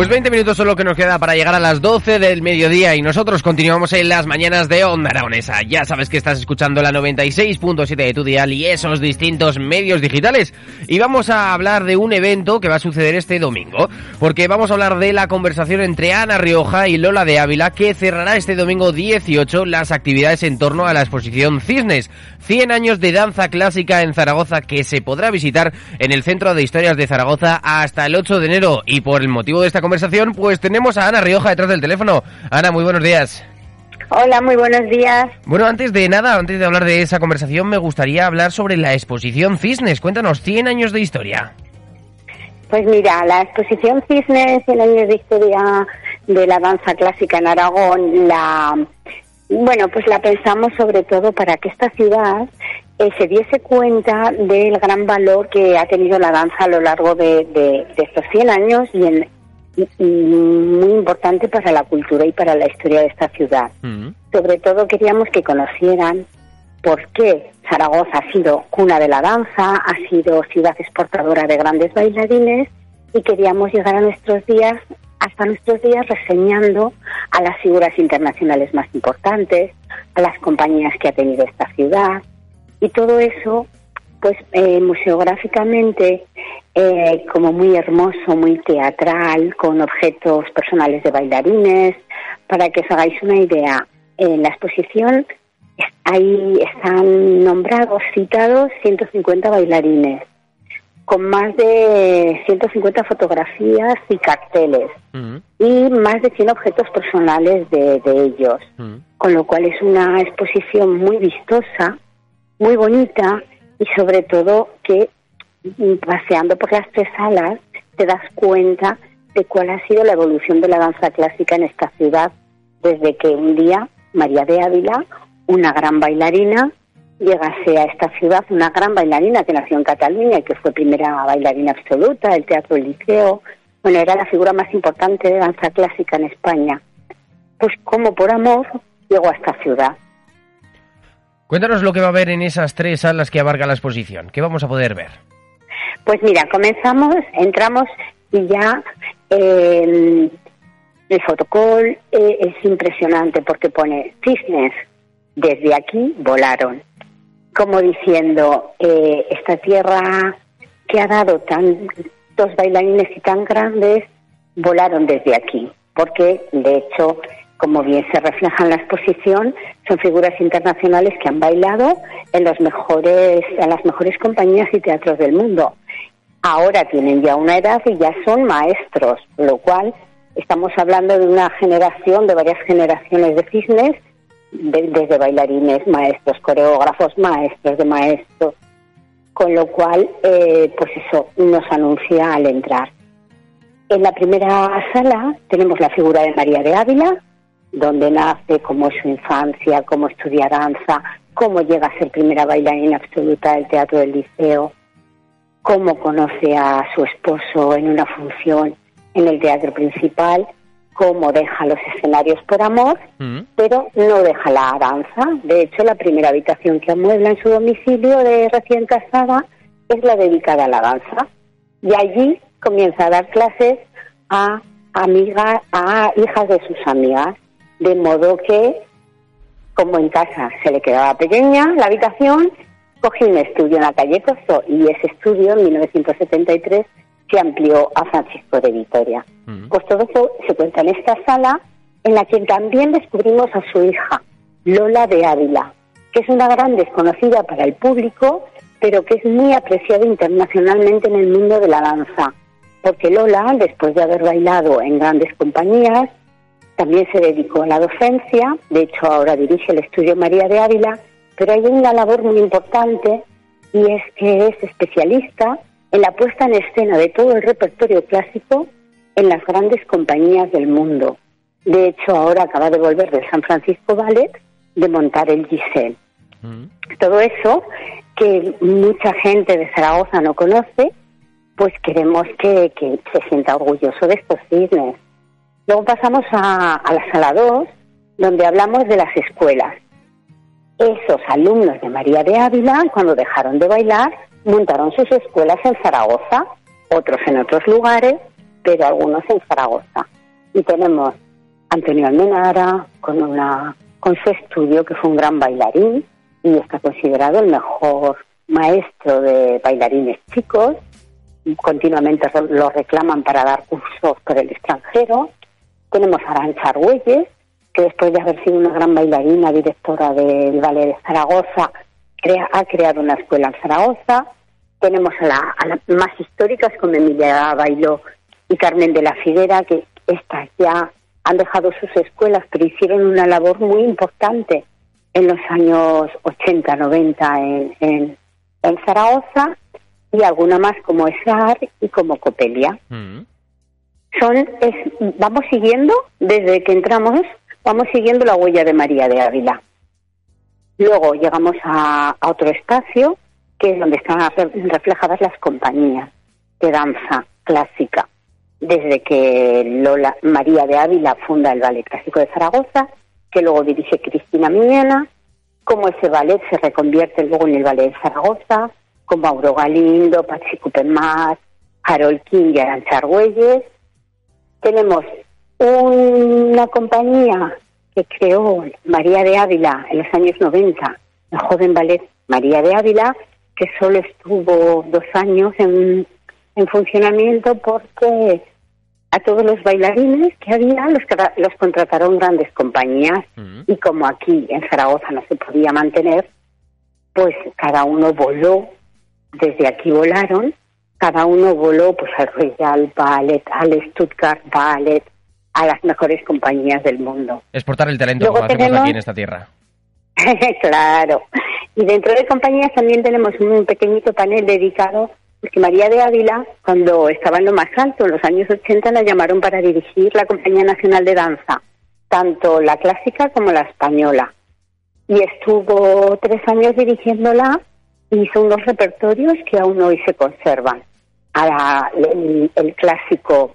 Pues 20 minutos son lo que nos queda para llegar a las 12 del mediodía y nosotros continuamos en las mañanas de Onda Aragonesa. Ya sabes que estás escuchando la 96.7 de tu dial y esos distintos medios digitales. Y vamos a hablar de un evento que va a suceder este domingo, porque vamos a hablar de la conversación entre Ana Rioja y Lola de Ávila que cerrará este domingo 18 las actividades en torno a la exposición Cisnes, 100 años de danza clásica en Zaragoza que se podrá visitar en el Centro de Historias de Zaragoza hasta el 8 de enero y por el motivo de esta conversación, pues tenemos a Ana Rioja detrás del teléfono. Ana, muy buenos días. Hola, muy buenos días. Bueno, antes de nada, antes de hablar de esa conversación, me gustaría hablar sobre la exposición Cisnes. Cuéntanos, 100 años de historia. Pues mira, la exposición Cisnes, 100 años de historia de la danza clásica en Aragón, la bueno, pues la pensamos sobre todo para que esta ciudad eh, se diese cuenta del gran valor que ha tenido la danza a lo largo de, de, de estos 100 años y, en, muy importante para la cultura y para la historia de esta ciudad. Mm. Sobre todo queríamos que conocieran por qué Zaragoza ha sido cuna de la danza, ha sido ciudad exportadora de grandes bailarines y queríamos llegar a nuestros días hasta nuestros días reseñando a las figuras internacionales más importantes, a las compañías que ha tenido esta ciudad y todo eso pues eh, museográficamente eh, como muy hermoso, muy teatral, con objetos personales de bailarines. Para que os hagáis una idea, en la exposición ahí están nombrados, citados 150 bailarines, con más de 150 fotografías y carteles, Mm. y más de 100 objetos personales de, de ellos Mm. con lo cual es una exposición muy vistosa, muy bonita y sobre todo que mm, paseando por las tres salas te das cuenta de cuál ha sido la evolución de la danza clásica en esta ciudad desde que un día María de Ávila, una gran bailarina, llegase a esta ciudad, una gran bailarina que nació en Cataluña y que fue primera bailarina absoluta del Teatro del Liceo, bueno, era la figura más importante de danza clásica en España pues como por amor llegó a esta ciudad. Cuéntanos lo que va a haber en esas tres salas que abarca la exposición. ¿Qué vamos a poder ver? Pues mira, comenzamos, entramos y ya eh, el fotocall eh, es impresionante porque pone cisnes, desde aquí volaron, como diciendo, eh, esta tierra que ha dado tantos bailarines y tan grandes, volaron desde aquí, porque de hecho, como bien se refleja en la exposición, son figuras internacionales que han bailado en los mejores, en las mejores compañías y teatros del mundo. Ahora tienen ya una edad y ya son maestros, lo cual estamos hablando de una generación, de varias generaciones de cisnes, de- desde bailarines, maestros, coreógrafos, maestros de maestros, con lo cual, eh, pues eso nos anuncia al entrar. En la primera sala tenemos la figura de María de Ávila, donde nace, cómo es su infancia, cómo estudia danza, cómo llega a ser primera bailarina absoluta del Teatro del Liceo, cómo conoce a su esposo en una función en el teatro principal, cómo deja los escenarios por amor, Mm. pero no deja la danza. De hecho, la primera habitación que amuebla en su domicilio de recién casada es la dedicada a la danza. Y allí comienza a dar clases a amigas, a hijas de sus amigas, de modo que, como en casa se le quedaba pequeña la habitación, cogió un estudio en la calle Cozo y ese estudio en 1973 se amplió a Francisco de Vitoria. Mm. Pues todo eso se cuenta en esta sala en la que también descubrimos a su hija, Lola de Ávila, que es una gran desconocida para el público, pero que es muy apreciada internacionalmente en el mundo de la danza. Porque Lola, después de haber bailado en grandes compañías, también se dedicó a la docencia, de hecho ahora dirige el estudio María de Ávila, pero hay una labor muy importante y es que es especialista en la puesta en escena de todo el repertorio clásico en las grandes compañías del mundo. De hecho, ahora acaba de volver del San Francisco Ballet de montar el Giselle. Mm. Todo eso que mucha gente de Zaragoza no conoce, pues queremos que, se sienta orgulloso de estos cisnes. Luego pasamos a, la sala 2, donde hablamos de las escuelas. Esos alumnos de María de Ávila, cuando dejaron de bailar, montaron sus escuelas en Zaragoza, otros en otros lugares, pero algunos en Zaragoza. Y tenemos Antonio Almenara con con su estudio que fue un gran bailarín y está considerado el mejor maestro de bailarines chicos. Continuamente lo reclaman para dar cursos por el extranjero. Tenemos a Arancha Argüelles, que después de haber sido una gran bailarina, directora del Ballet de Zaragoza, ha creado una escuela en Zaragoza. Tenemos a, las más históricas como Emilia Bailó y Carmen de la Figuera, que estas ya han dejado sus escuelas, pero hicieron una labor muy importante en los años 80, 90 en, en, Zaragoza y alguna más como Esar y como Copelia. Mm. Son, es, vamos siguiendo, desde que entramos, vamos siguiendo la huella de María de Ávila. Luego llegamos a, otro espacio que es donde están reflejadas las compañías de danza clásica. Desde que Lola María de Ávila funda el Ballet Clásico de Zaragoza, que luego dirige Cristina Miñana, cómo ese ballet se reconvierte luego en el Ballet de Zaragoza, con Mauro Galindo, Pachi Cupermat, Harold King y Arancha Argüelles. Tenemos una compañía que creó María de Ávila en los años 90, la joven ballet María de Ávila, que solo estuvo dos años en, funcionamiento porque a todos los bailarines que había los, los contrataron grandes compañías mm. y como aquí en Zaragoza no se podía mantener, pues cada uno voló, desde aquí volaron, cada uno voló pues al Royal Ballet, al Stuttgart Ballet, a las mejores compañías del mundo. Exportar el talento como hacemos aquí en esta tierra. claro. Y dentro de compañías también tenemos un pequeñito panel dedicado, porque María de Ávila, cuando estaba en lo más alto, en los años 80, la llamaron para dirigir la Compañía Nacional de Danza, tanto la clásica como la española. Y estuvo tres años dirigiéndola y hizo unos repertorios que aún hoy se conservan. Ahora, el clásico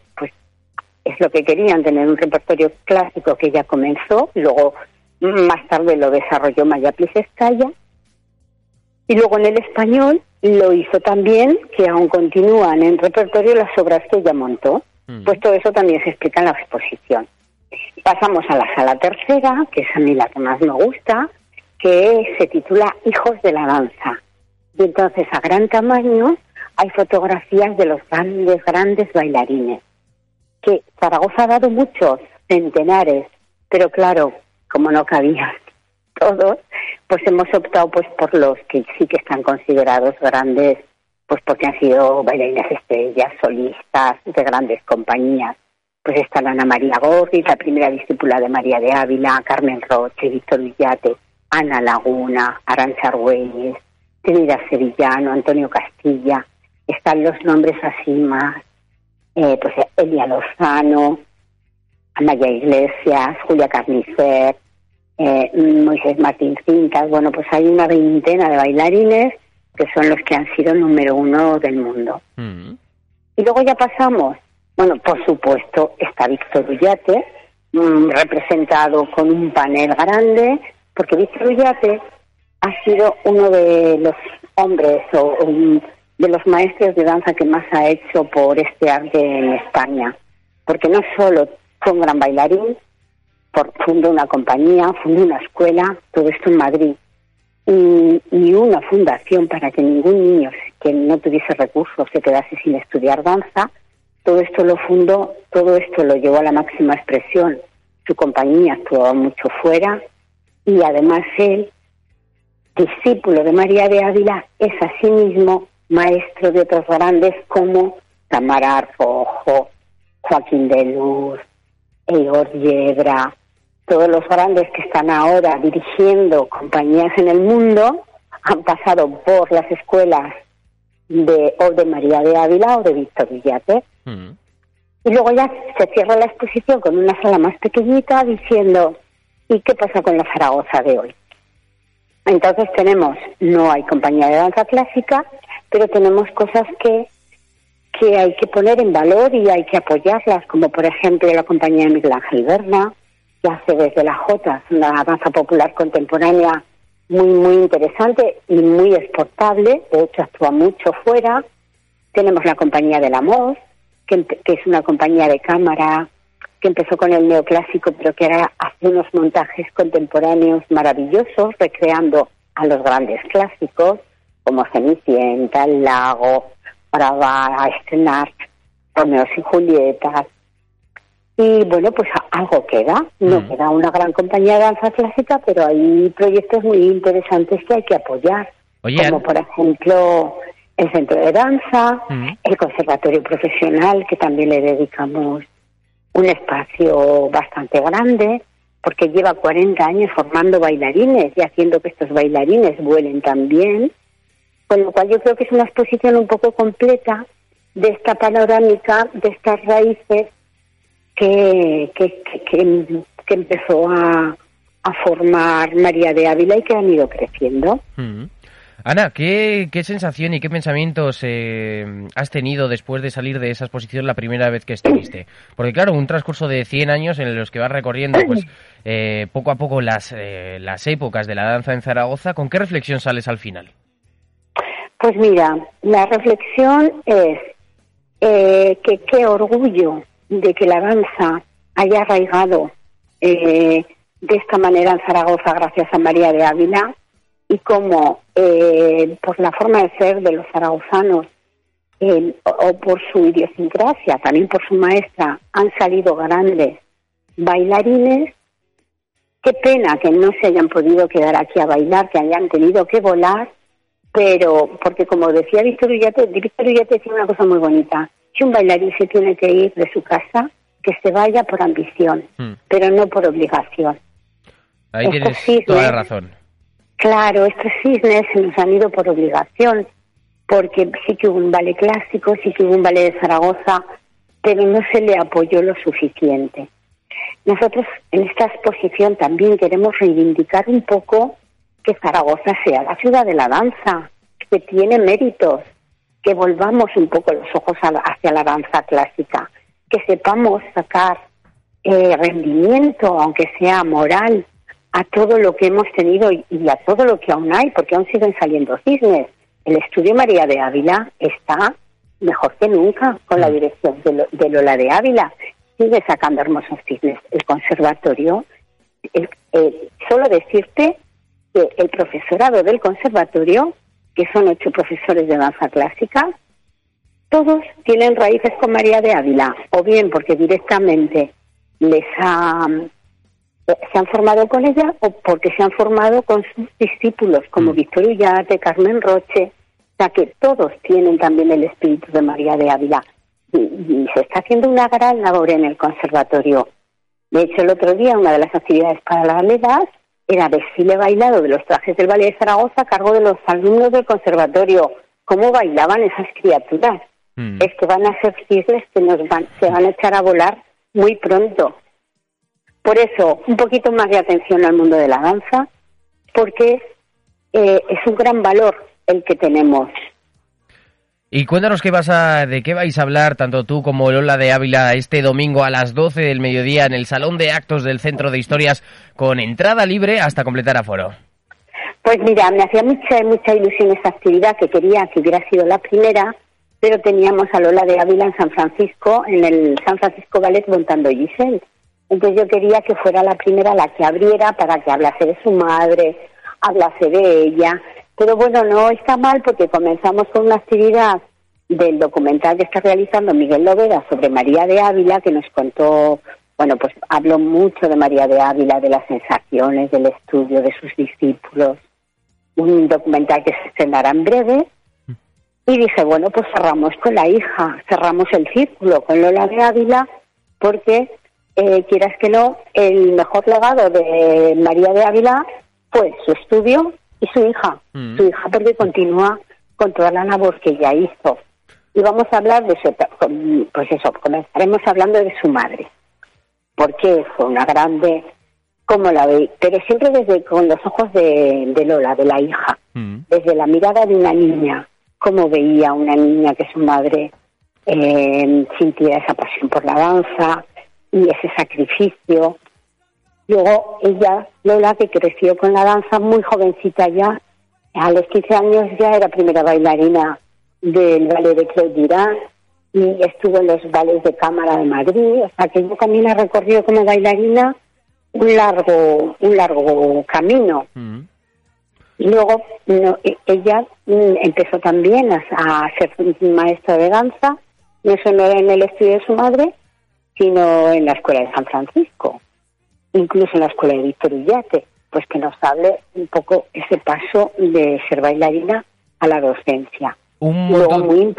es lo que querían, tener un repertorio clásico que ya comenzó, luego más tarde lo desarrolló Maya Pliseskaya, y luego en el español lo hizo también, que aún continúan en repertorio las obras que ella montó. Mm. Pues todo eso también se explica en la exposición. Pasamos a la sala tercera, que es a mí la que más me gusta, que se titula Hijos de la Danza. Y entonces a gran tamaño hay fotografías de los grandes, grandes bailarines que Zaragoza ha dado muchos centenares, pero claro, como no cabían todos, pues hemos optado pues por los que sí que están considerados grandes, pues porque han sido bailarinas estrellas, solistas de grandes compañías. Pues está Ana María Gorri, la primera discípula de María de Ávila, Carmen Roche, Víctor Villate, Ana Laguna, Arancha Argüelles, Trinidad Sevillano, Antonio Castilla. Están los nombres así más eh, pues Elia Lozano, Amaya Iglesias, Julia Carnicer, eh, Moisés Martín Cincas, bueno, pues hay una veintena de bailarines que son los que han sido número uno del mundo. Mm. Y luego ya pasamos, bueno, por supuesto está Víctor Ullate, mm, representado con un panel grande, porque Víctor Ullate ha sido uno de los hombres o un, de los maestros de danza que más ha hecho por este arte en España, porque no solo fue un gran bailarín, fundó una compañía, fundó una escuela, todo esto en Madrid, y, y, una fundación para que ningún niño que no tuviese recursos se quedase sin estudiar danza. Todo esto lo fundó, todo esto lo llevó a la máxima expresión. Su compañía actuaba mucho fuera y además él, discípulo de María de Ávila, es asimismo maestro de otros grandes como Tamara Arrojo, Joaquín de Luz, Igor Yebra, todos los grandes que están ahora dirigiendo compañías en el mundo han pasado por las escuelas de o de María de Ávila o de Víctor Villate. Mm. Y luego ya se cierra la exposición con una sala más pequeñita diciendo, ¿y qué pasa con la Zaragoza de hoy? Entonces tenemos, no hay compañía de danza clásica, pero tenemos cosas que, que hay que poner en valor y hay que apoyarlas, como por ejemplo la compañía de Miguel Ángel Berna, que hace desde la Jota, una danza popular contemporánea muy, muy interesante y muy exportable, de hecho actúa mucho fuera. Tenemos la compañía de la que, que es una compañía de cámara que empezó con el neoclásico, pero que ahora hace unos montajes contemporáneos maravillosos, recreando a los grandes clásicos, como Cenicienta, El Lago, para estrenar Romeo y Julieta. Y bueno, pues algo queda, no Mm. queda una gran compañía de danza clásica, pero hay proyectos muy interesantes que hay que apoyar, Oye, como por ejemplo el Centro de Danza, Mm. el Conservatorio Profesional, que también le dedicamos un espacio bastante grande, porque lleva 40 años formando bailarines y haciendo que estos bailarines vuelen también. Con lo cual yo creo que es una exposición un poco completa de esta panorámica, de estas raíces que, que, que, que- empezó a, a formar María de Ávila y que han ido creciendo. Mm. Ana, ¿qué, qué sensación y qué pensamientos eh, has tenido después de salir de esa exposición la primera vez que estuviste? Porque claro, un transcurso de 100 años en los que vas recorriendo pues eh, poco a poco las, eh, las épocas de la danza en Zaragoza, ¿con qué reflexión sales al final? Pues mira, la reflexión es eh, que qué orgullo de que la danza haya arraigado eh, de esta manera en Zaragoza gracias a María de Ávila y cómo eh, por la forma de ser de los zaragozanos eh, o, o por su idiosincrasia, también por su maestra, han salido grandes bailarines. Qué pena que no se hayan podido quedar aquí a bailar, que hayan tenido que volar pero porque como decía Víctor Ullate, Víctor Ullate decía una cosa muy bonita, si un bailarín se tiene que ir de su casa, que se vaya por ambición, Mm. pero no por obligación. Ahí Estos tienes cisnes- toda la razón. Claro, estos cisnes se nos han ido por obligación, porque sí que hubo un ballet clásico, sí que hubo un ballet de Zaragoza, pero no se le apoyó lo suficiente. Nosotros en esta exposición también queremos reivindicar un poco que Zaragoza sea la ciudad de la danza, que tiene méritos, que volvamos un poco los ojos hacia la danza clásica, que sepamos sacar eh, rendimiento, aunque sea moral, a todo lo que hemos tenido y, y a todo lo que aún hay, porque aún siguen saliendo cisnes. El estudio María de Ávila está mejor que nunca con la dirección de, Lo- de Lola de Ávila. Sigue sacando hermosos cisnes. El conservatorio, el- eh, solo decirte que el profesorado del conservatorio, que son ocho profesores de danza clásica, todos tienen raíces con María de Ávila, o bien porque directamente les ha, se han formado con ella o porque se han formado con sus discípulos, como Mm. Víctor Ullate, Carmen Roche, o sea que todos tienen también el espíritu de María de Ávila. Y, y se está haciendo una gran labor en el conservatorio. De hecho, el otro día una de las actividades paralelas era desfile bailado de los trajes del Ballet de Zaragoza a cargo de los alumnos del conservatorio. ¿Cómo bailaban esas criaturas? Mm. Es que van a ser cisnes que nos van, se van a echar a volar muy pronto. Por eso, un poquito más de atención al mundo de la danza, porque eh, es un gran valor el que tenemos. Y cuéntanos qué vas a, de qué vais a hablar tanto tú como Lola de Ávila este domingo a las 12 del mediodía en el Salón de Actos del Centro de Historias con entrada libre hasta completar aforo. Pues mira, me hacía mucha, mucha ilusión esta actividad que quería que hubiera sido la primera, pero teníamos a Lola de Ávila en San Francisco, en el San Francisco Ballet montando Giselle. Entonces yo quería que fuera la primera la que abriera para que hablase de su madre, hablase de ella. Pero bueno, no está mal porque comenzamos con una actividad del documental que está realizando Miguel Lovera sobre María de Ávila, que nos contó, bueno, pues habló mucho de María de Ávila, de las sensaciones, del estudio, de sus discípulos. Un documental que se estrenará en breve. Y dije, bueno, pues cerramos con la hija, cerramos el círculo con Lola de Ávila, porque eh, quieras que no, el mejor legado de María de Ávila fue su estudio y su hija. Mm. Su hija porque continúa con toda la labor que ella hizo. y vamos a hablar de su, pues eso, comenzaremos hablando de su madre, porque fue una grande, como la ve, pero siempre desde con los ojos de, Lola, de la hija, mm. desde la mirada de una niña, cómo veía una niña que su madre eh, sintiera esa pasión por la danza y ese sacrificio. Luego ella, Lola, que creció con la danza muy jovencita ya, a los 15 años ya era primera bailarina del ballet de Claude Durán y estuvo en los ballets de cámara de Madrid, o sea que yo también ha recorrido como bailarina un largo, un largo camino. Mm. Y luego e, ella mm, empezó también a, ser maestra de danza, no solo en el estudio de su madre, sino en la escuela de San Francisco, incluso en la escuela de Víctor Ullate, pues que nos hable un poco ese paso de ser bailarina a la docencia. Un montón, muy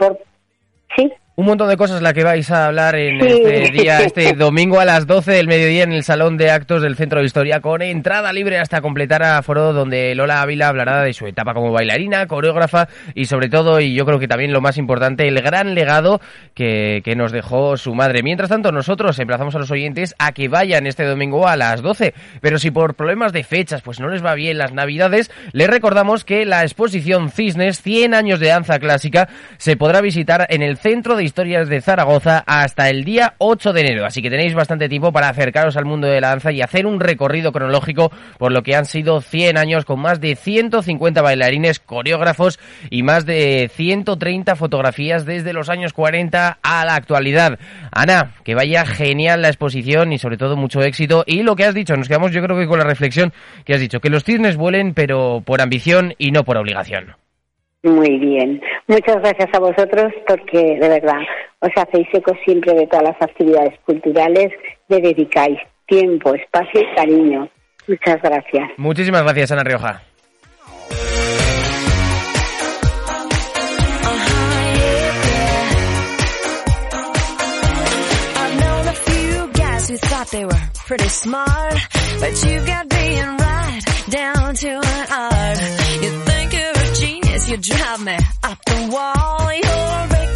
¿Sí? Un montón de cosas la que vais a hablar en este día, este domingo a las 12 del mediodía en el Salón de Actos del Centro de Historia con entrada libre hasta completar a foro donde Lola Ávila hablará de su etapa como bailarina, coreógrafa y sobre todo, y yo creo que también lo más importante, el gran legado que, que nos dejó su madre. Mientras tanto, nosotros emplazamos a los oyentes a que vayan este domingo a las 12, pero si por problemas de fechas pues no les va bien las navidades, les recordamos que la exposición Cisnes 100 años de danza clásica se podrá visitar en el Centro de Historias de Zaragoza hasta el día 8 de enero. Así que tenéis bastante tiempo para acercaros al mundo de la danza y hacer un recorrido cronológico por lo que han sido 100 años con más de 150 bailarines, coreógrafos y más de 130 fotografías desde los años 40 a la actualidad. Ana, que vaya genial la exposición y sobre todo mucho éxito. Y lo que has dicho, nos quedamos yo creo que con la reflexión que has dicho, que los cisnes vuelen pero por ambición y no por obligación. Muy bien. Muchas gracias a vosotros porque de verdad os hacéis eco siempre de todas las actividades culturales, le dedicáis tiempo, espacio y cariño. Muchas gracias. Muchísimas gracias, Ana Rioja. You drive me up the wall. You're